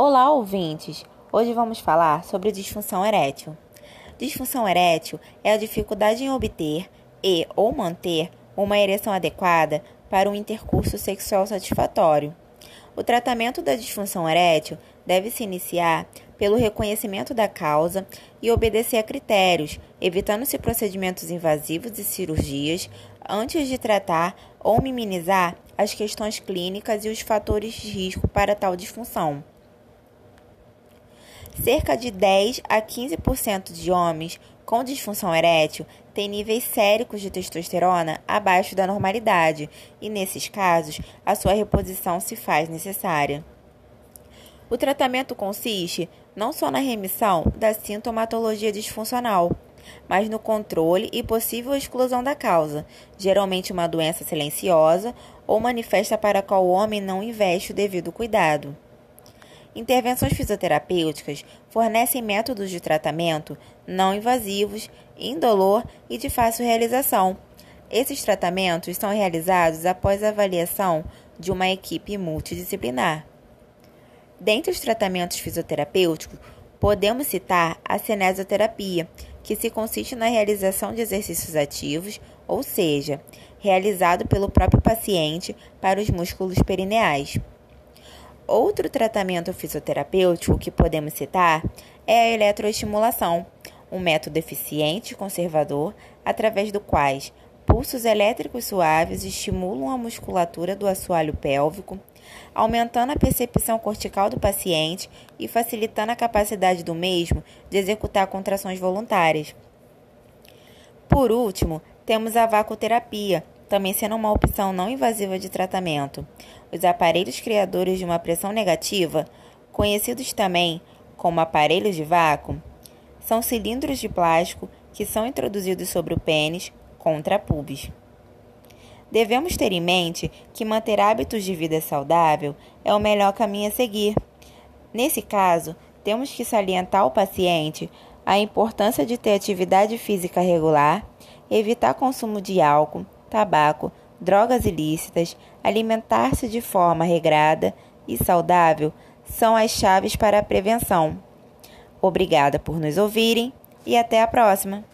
Olá, ouvintes! Hoje vamos falar sobre disfunção erétil. Disfunção erétil é a dificuldade em obter e ou manter uma ereção adequada para um intercurso sexual satisfatório. O tratamento da disfunção erétil deve se iniciar pelo reconhecimento da causa e obedecer a critérios, evitando-se procedimentos invasivos e cirurgias antes de tratar ou minimizar as questões clínicas e os fatores de risco para tal disfunção. Cerca de 10 a 15% de homens com disfunção erétil têm níveis séricos de testosterona abaixo da normalidade, e nesses casos, a sua reposição se faz necessária. O tratamento consiste não só na remissão da sintomatologia disfuncional, mas no controle e possível exclusão da causa, geralmente uma doença silenciosa ou manifesta para a qual o homem não investe o devido cuidado. Intervenções fisioterapêuticas fornecem métodos de tratamento não invasivos, indolor e de fácil realização. Esses tratamentos são realizados após a avaliação de uma equipe multidisciplinar. Dentre os tratamentos fisioterapêuticos, podemos citar a cinesioterapia, que se consiste na realização de exercícios ativos, ou seja, realizado pelo próprio paciente para os músculos perineais. Outro tratamento fisioterapêutico que podemos citar é a eletroestimulação, um método eficiente e conservador através do quais pulsos elétricos suaves estimulam a musculatura do assoalho pélvico, aumentando a percepção cortical do paciente e facilitando a capacidade do mesmo de executar contrações voluntárias. Por último, temos a vacoterapia, também sendo uma opção não invasiva de tratamento. Os aparelhos criadores de uma pressão negativa, conhecidos também como aparelhos de vácuo, são cilindros de plástico que são introduzidos sobre o pênis contra pubis. Devemos ter em mente que manter hábitos de vida saudável é o melhor caminho a seguir. Nesse caso, temos que salientar ao paciente a importância de ter atividade física regular, evitar consumo de álcool, tabaco, drogas ilícitas, alimentar-se de forma regrada e saudável são as chaves para a prevenção. Obrigada por nos ouvirem e até a próxima!